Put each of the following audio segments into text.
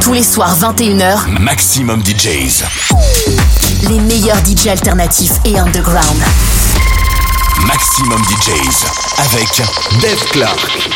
Tous les soirs 21h, Maximum DJs. Les meilleurs DJs alternatifs et underground. Maximum DJs avec Dave Clark.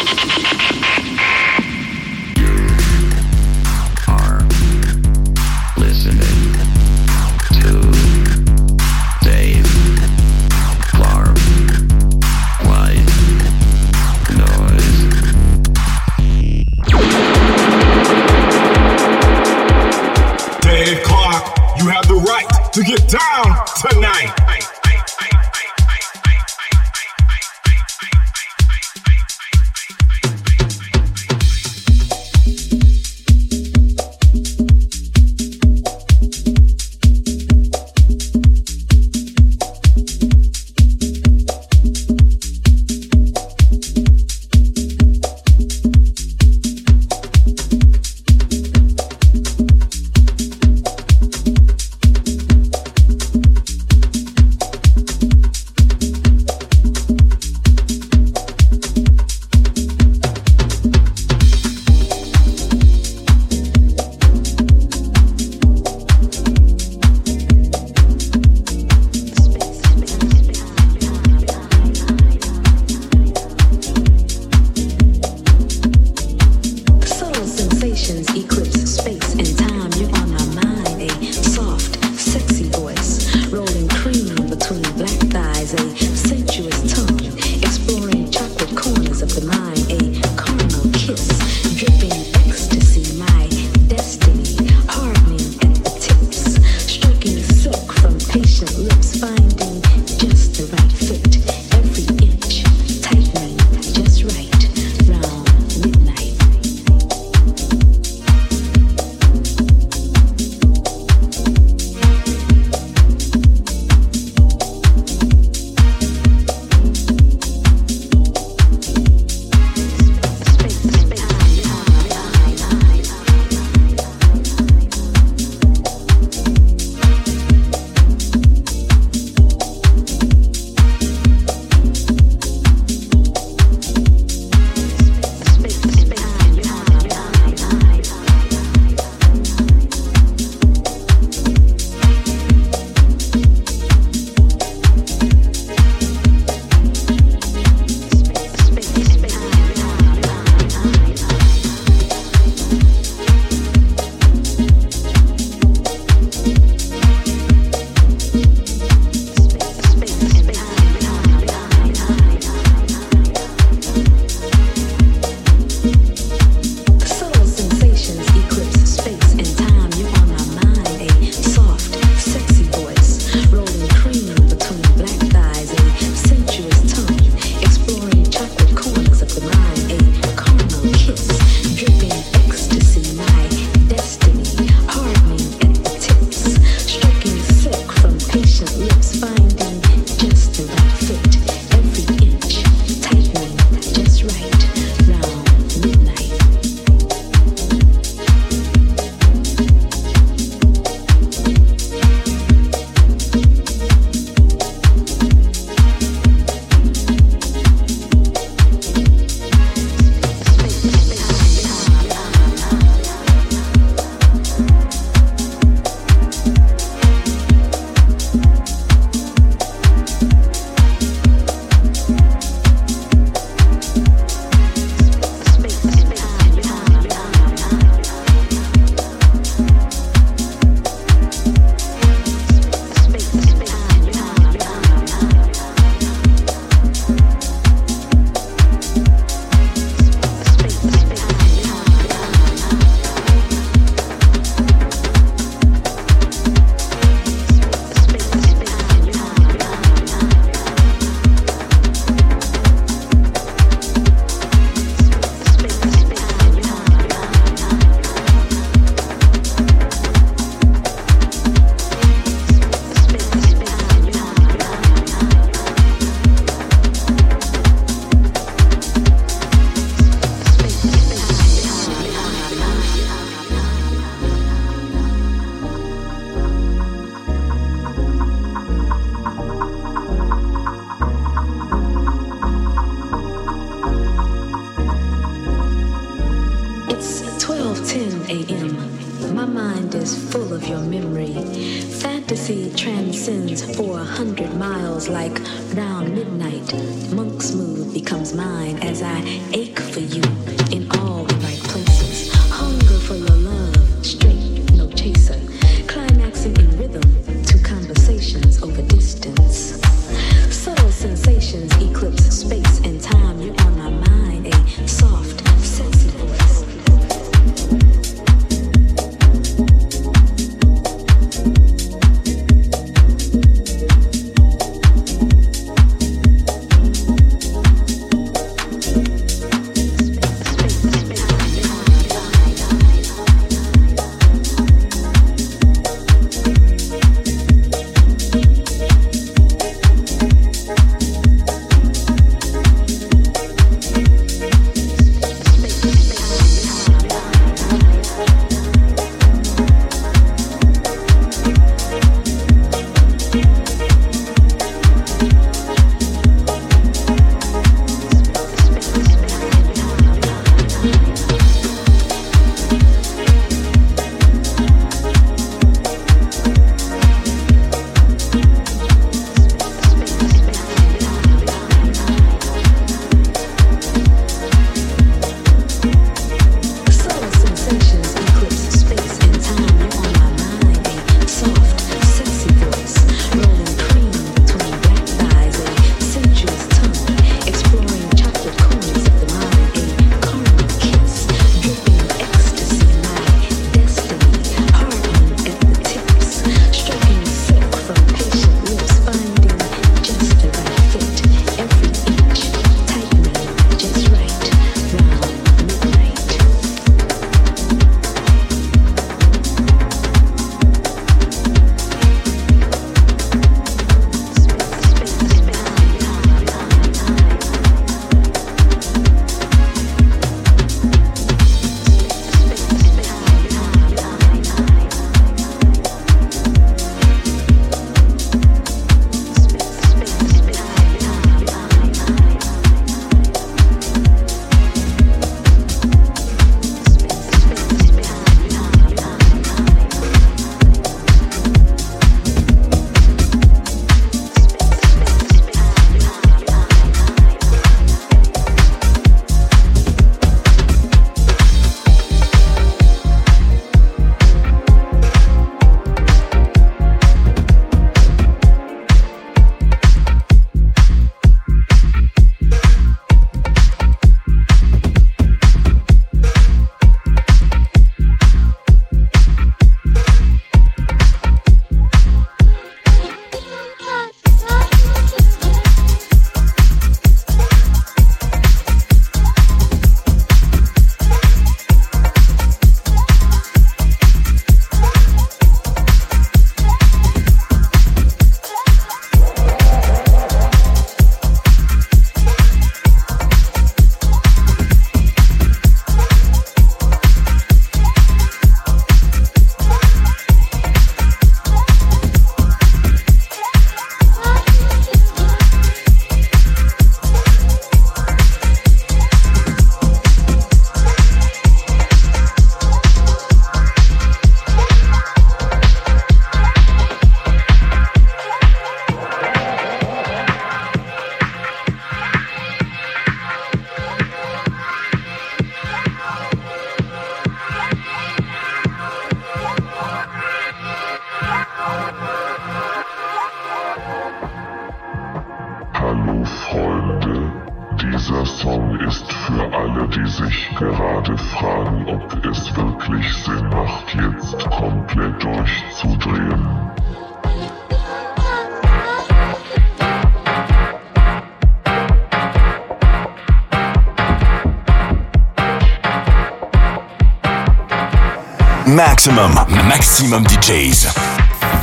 Maximum, maximum DJs.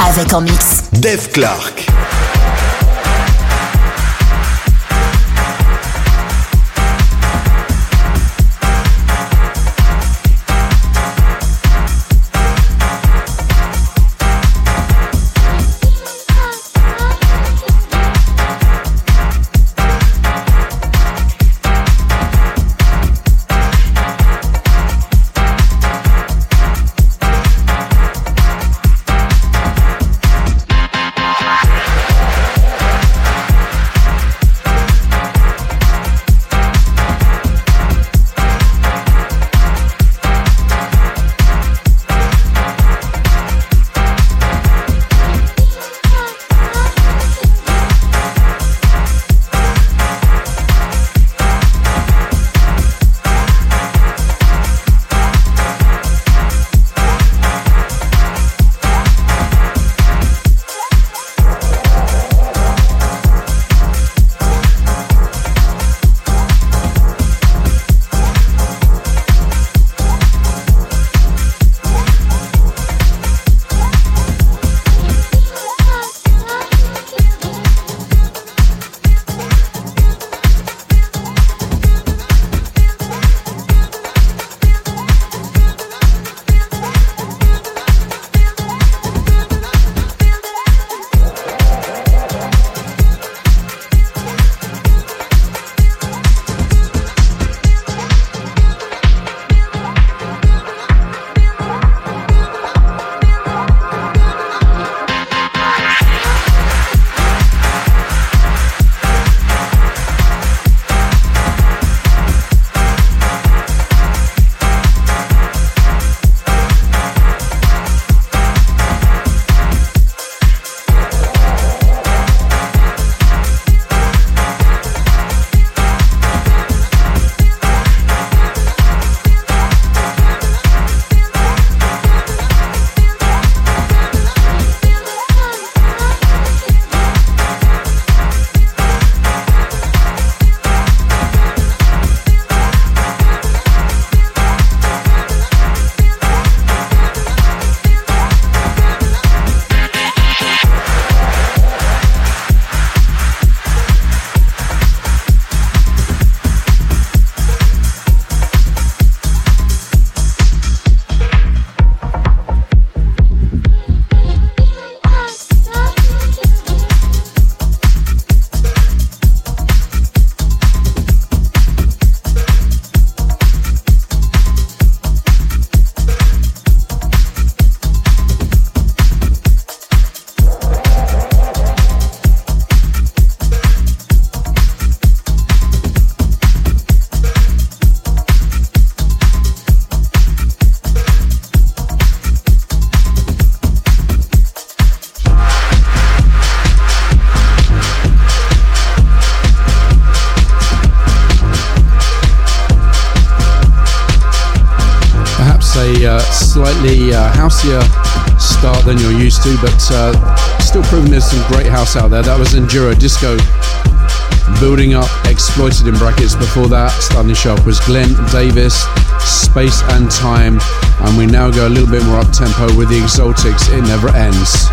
Avec en mix. Dave Clark. Uh, still proving there's some great house out there. That was Enduro Disco building up, exploited in brackets. Before that, starting up was Glenn Davis, Space and Time, and we now go a little bit more up tempo with the Exotics. It never ends.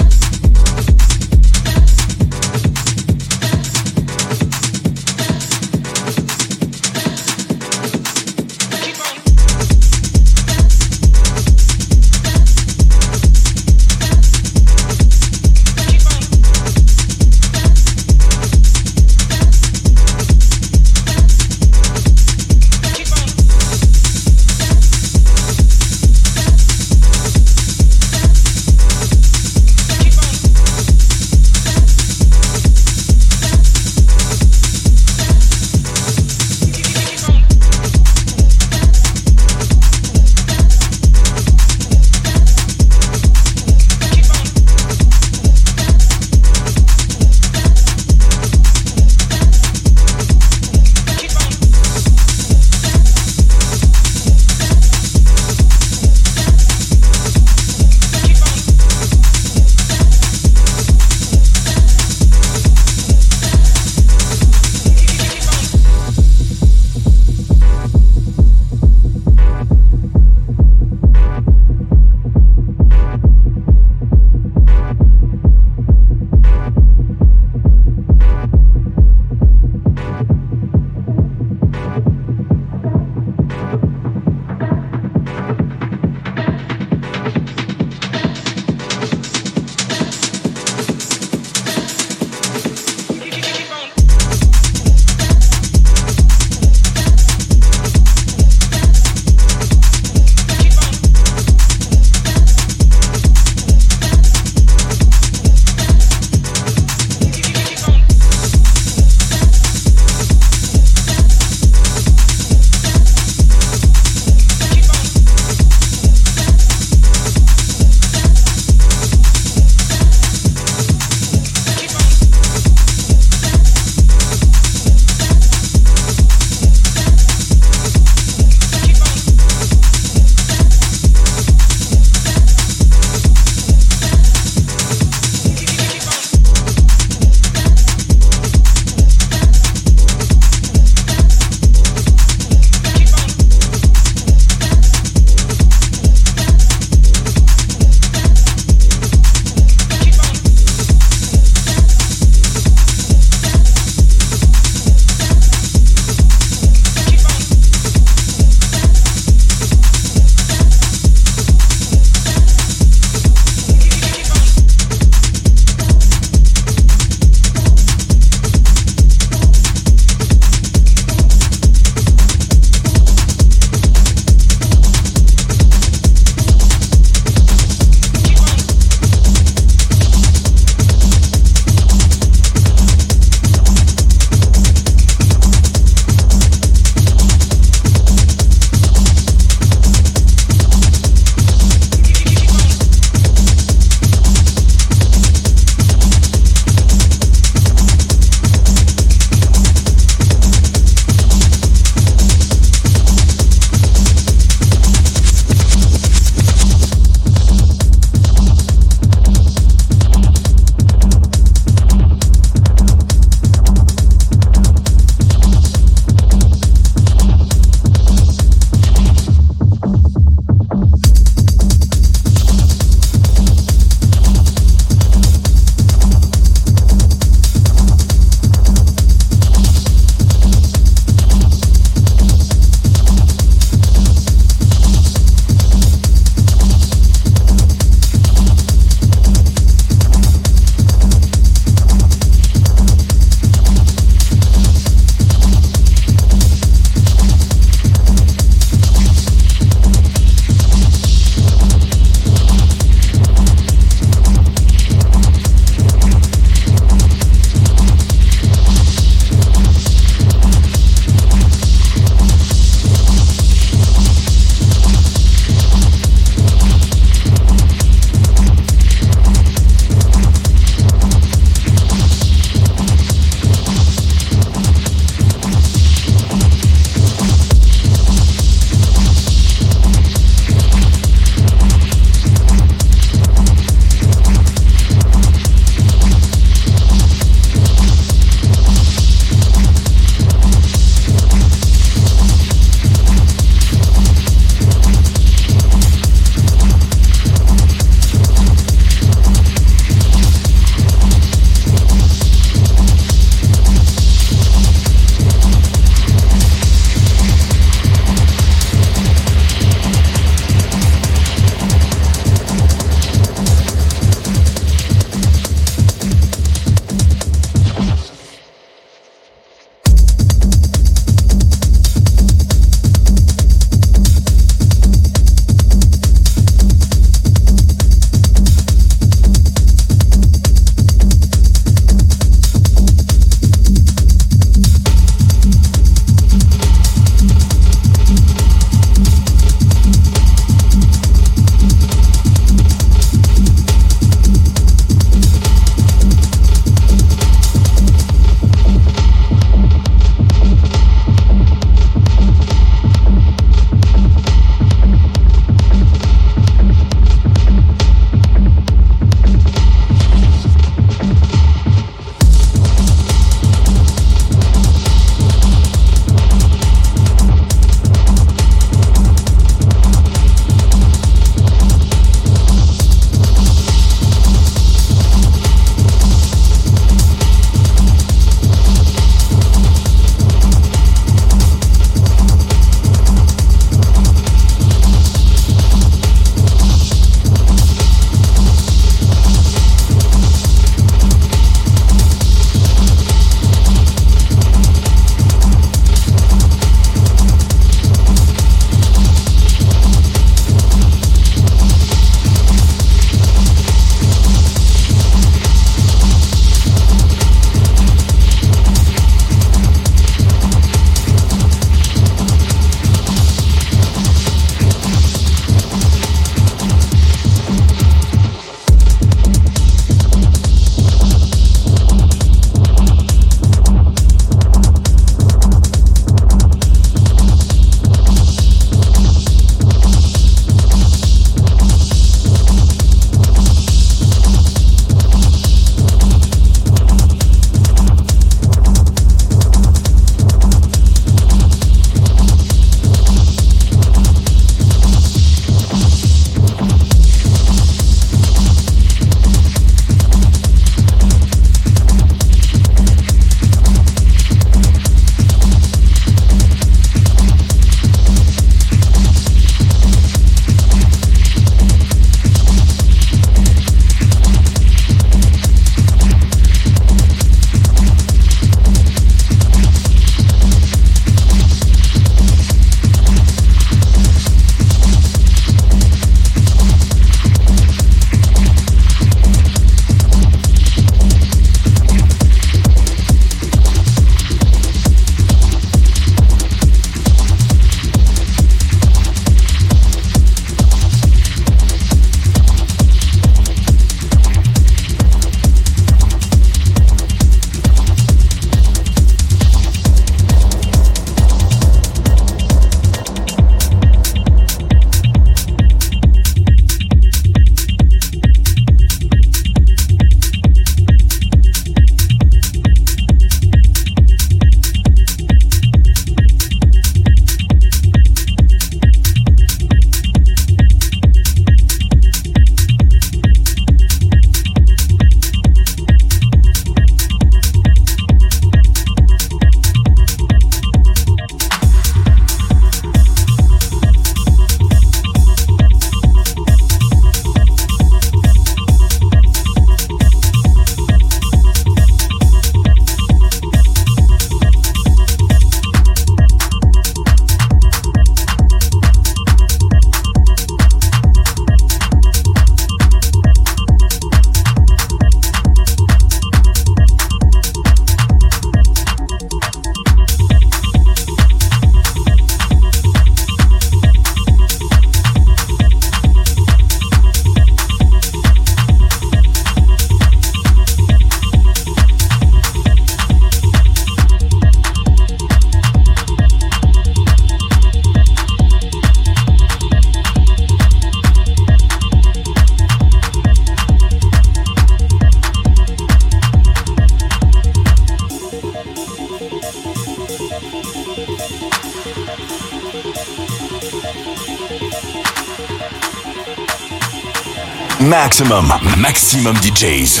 Maximum, maximum DJs.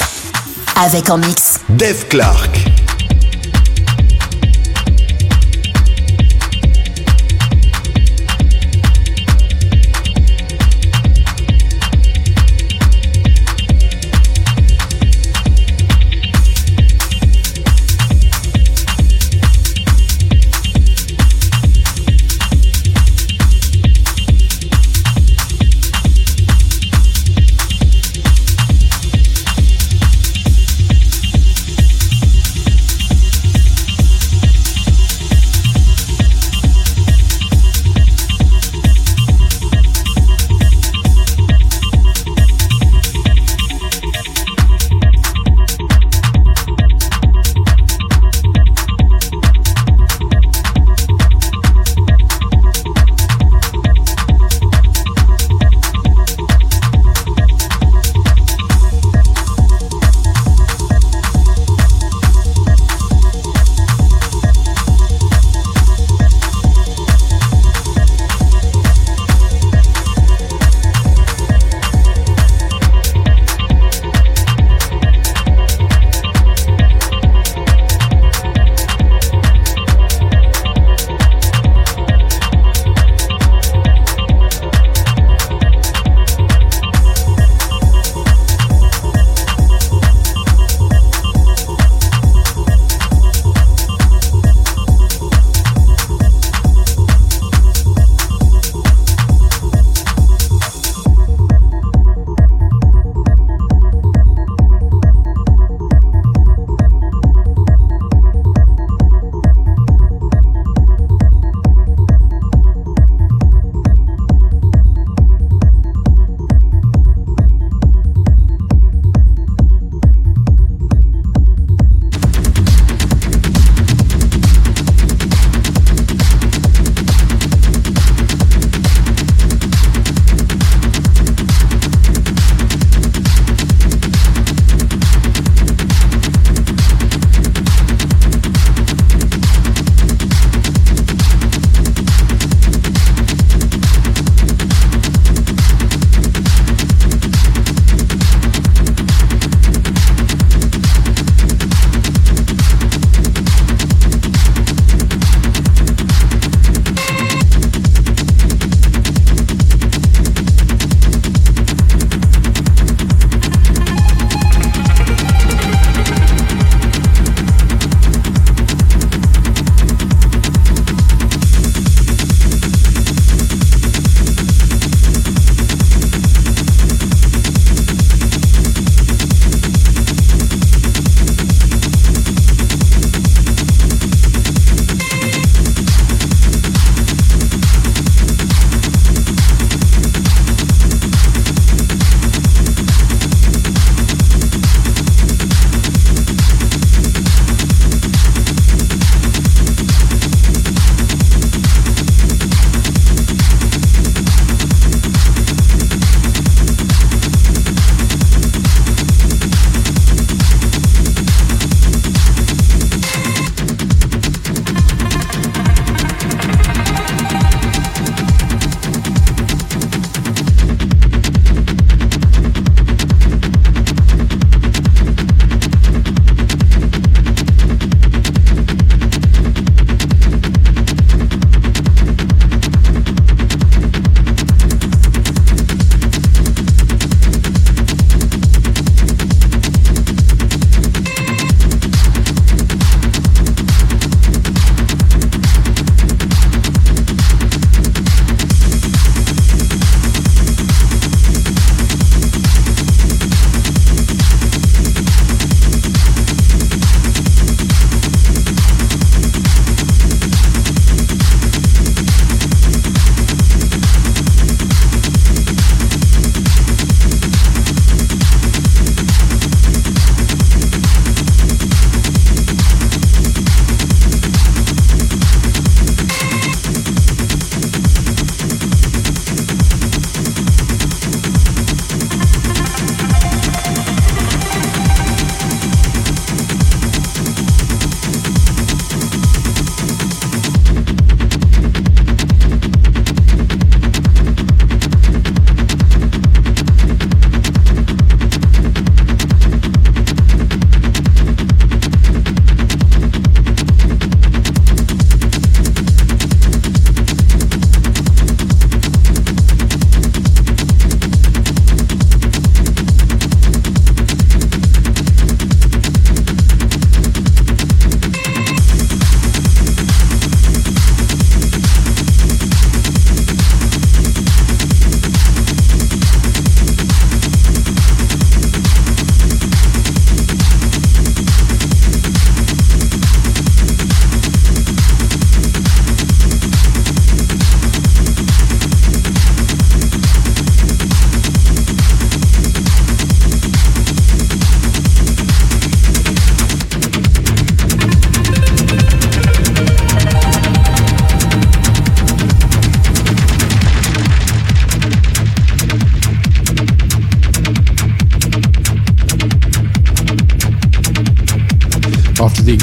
Avec en mix. Dave Clark.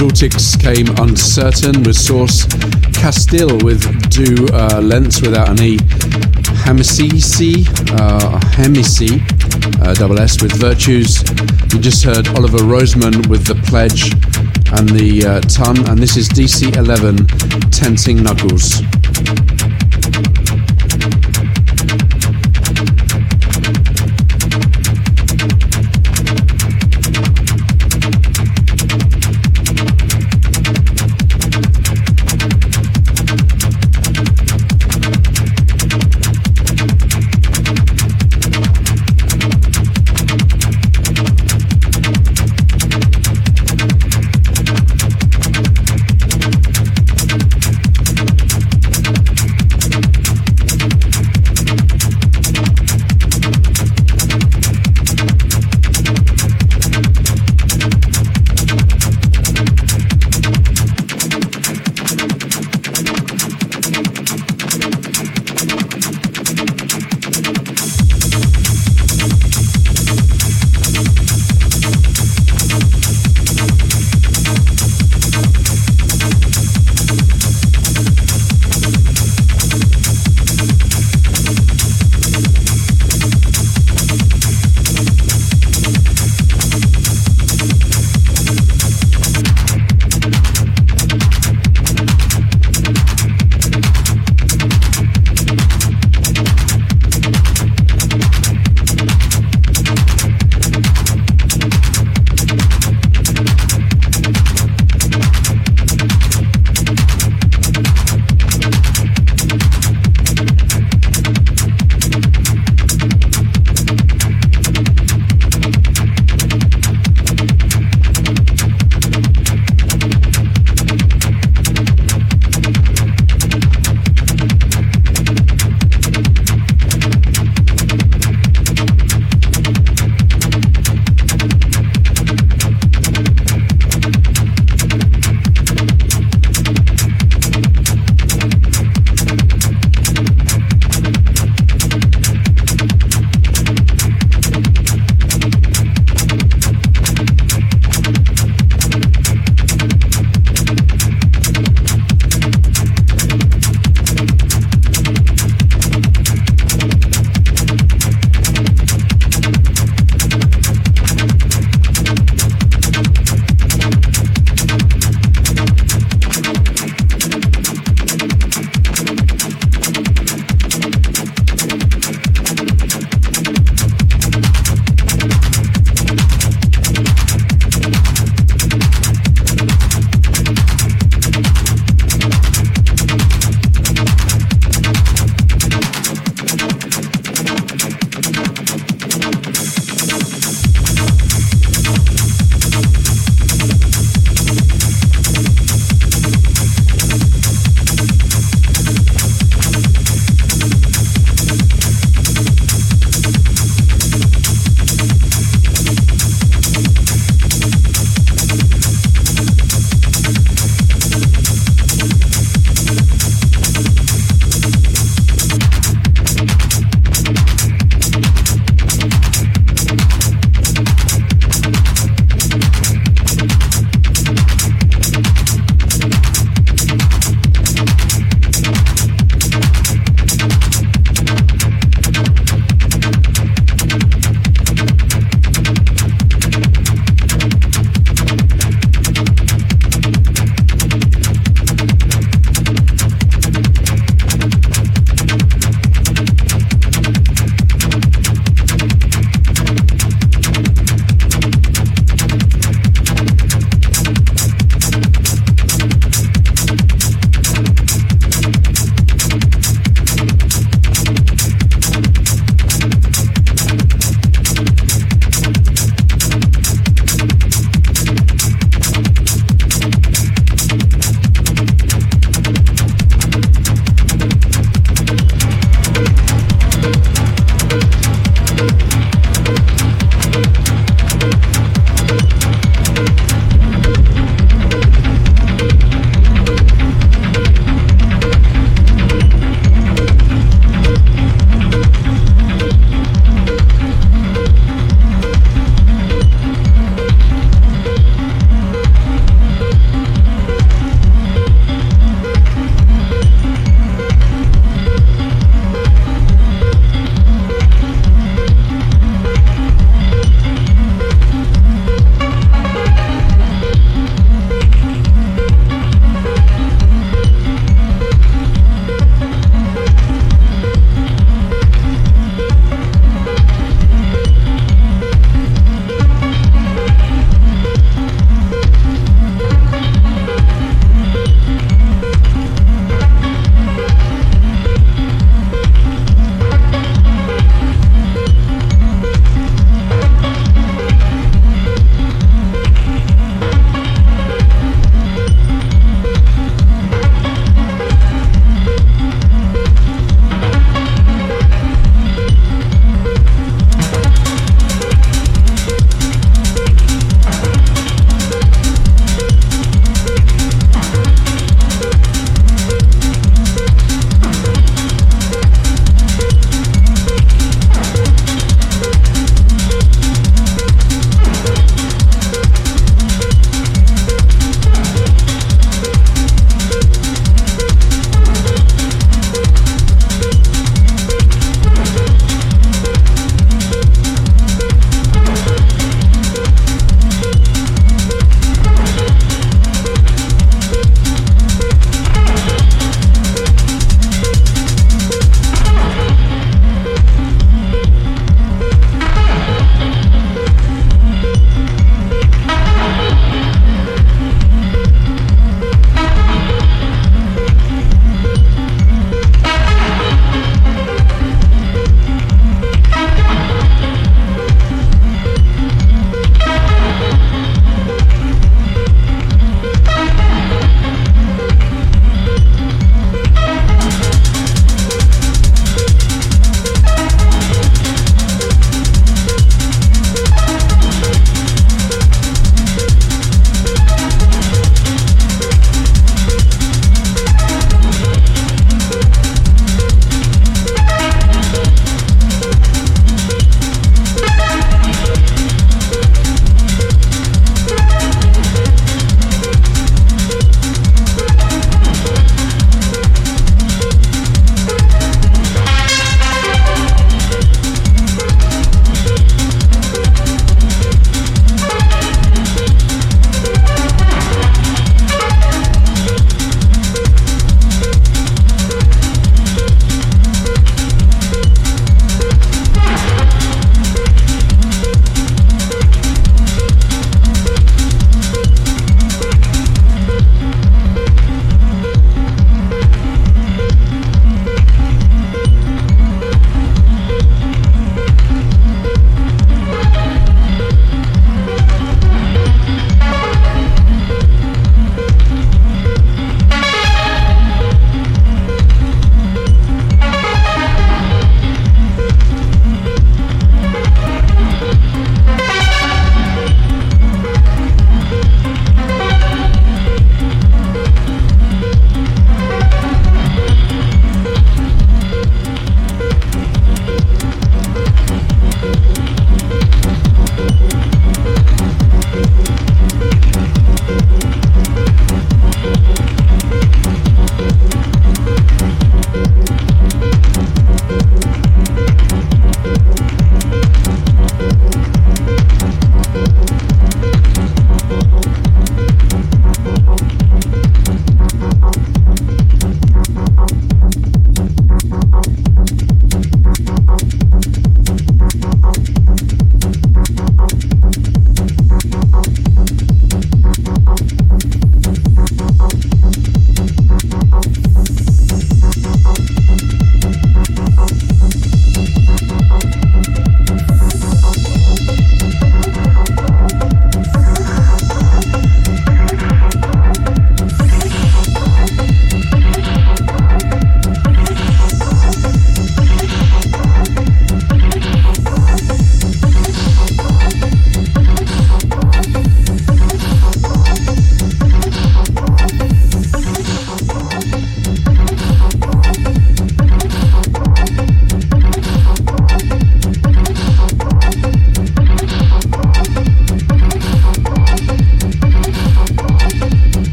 Exotics came Uncertain with Source, Castile with Do uh, without an E, Hemisi, uh, Hemisi, uh, double S with Virtues. You just heard Oliver Rosemann with The Pledge and the uh, Ton, and this is DC 11 Tensing Knuckles.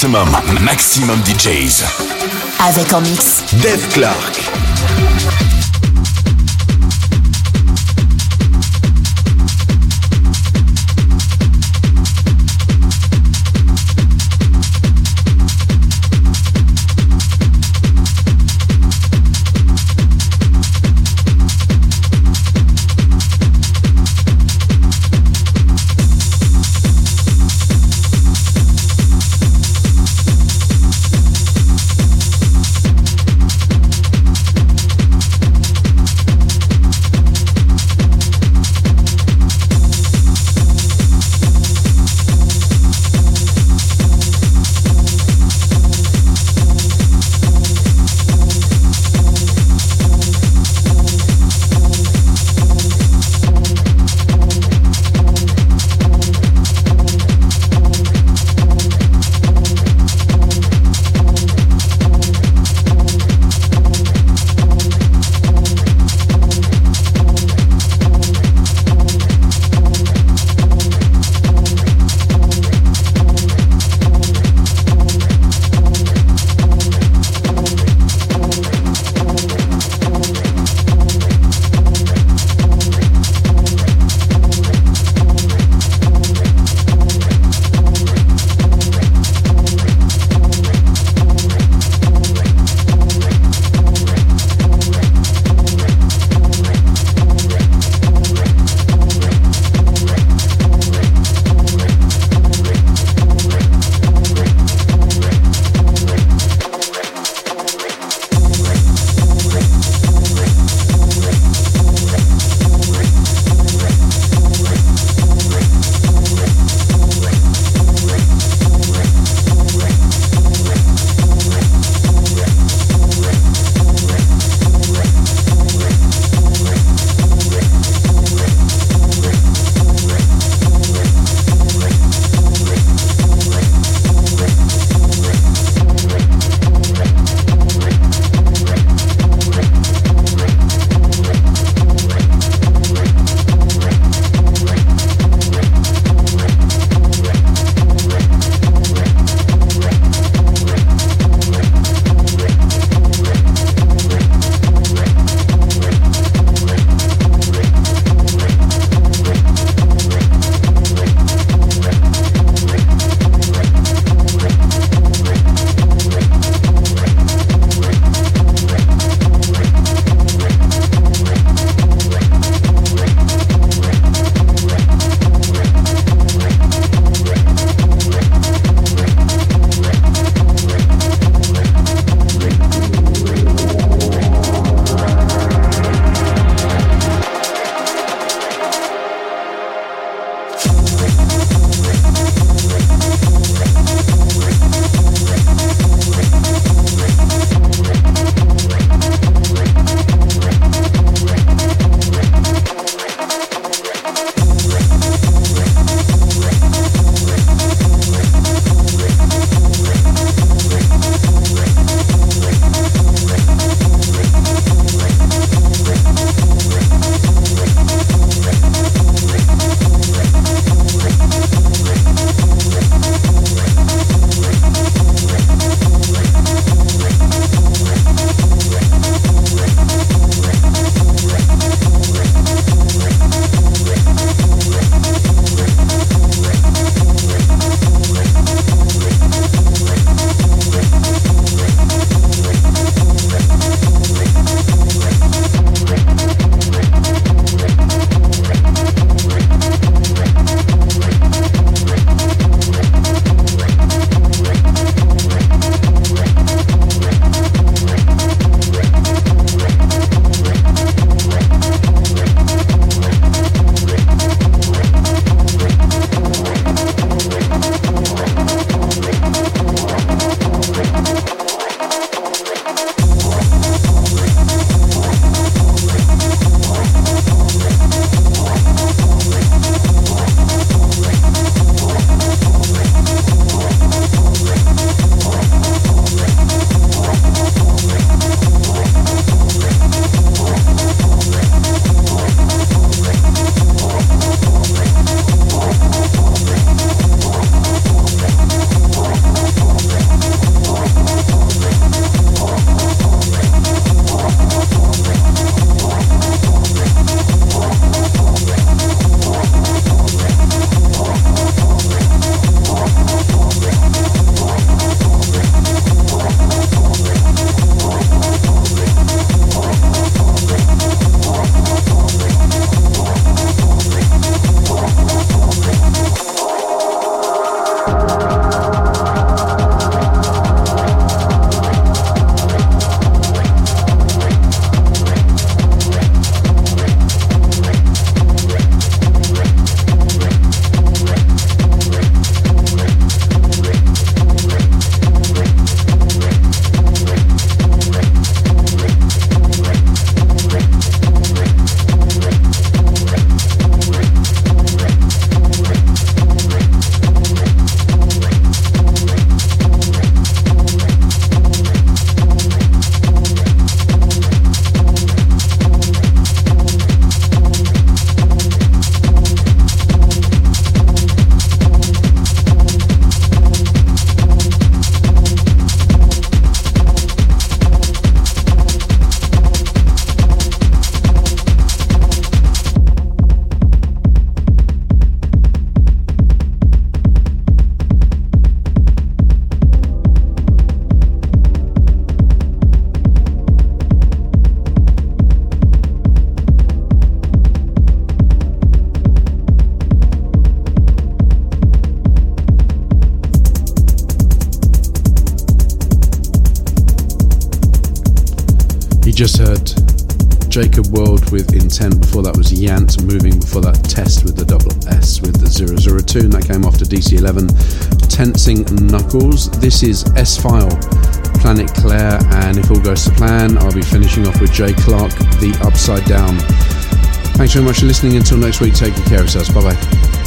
Maximum, maximum DJs. Avec en mix. Dave Clark. Just heard Jacob World with Intent. Before that was Yant moving. Before that, Test with the double S with the 002. And that came after DC11. Tensing Knuckles. This is S File, Planet Claire. And if all goes to plan, I'll be finishing off with Jay Clark, The Upside Down. Thanks very much for listening. Until next week, take care of yourselves. Bye bye.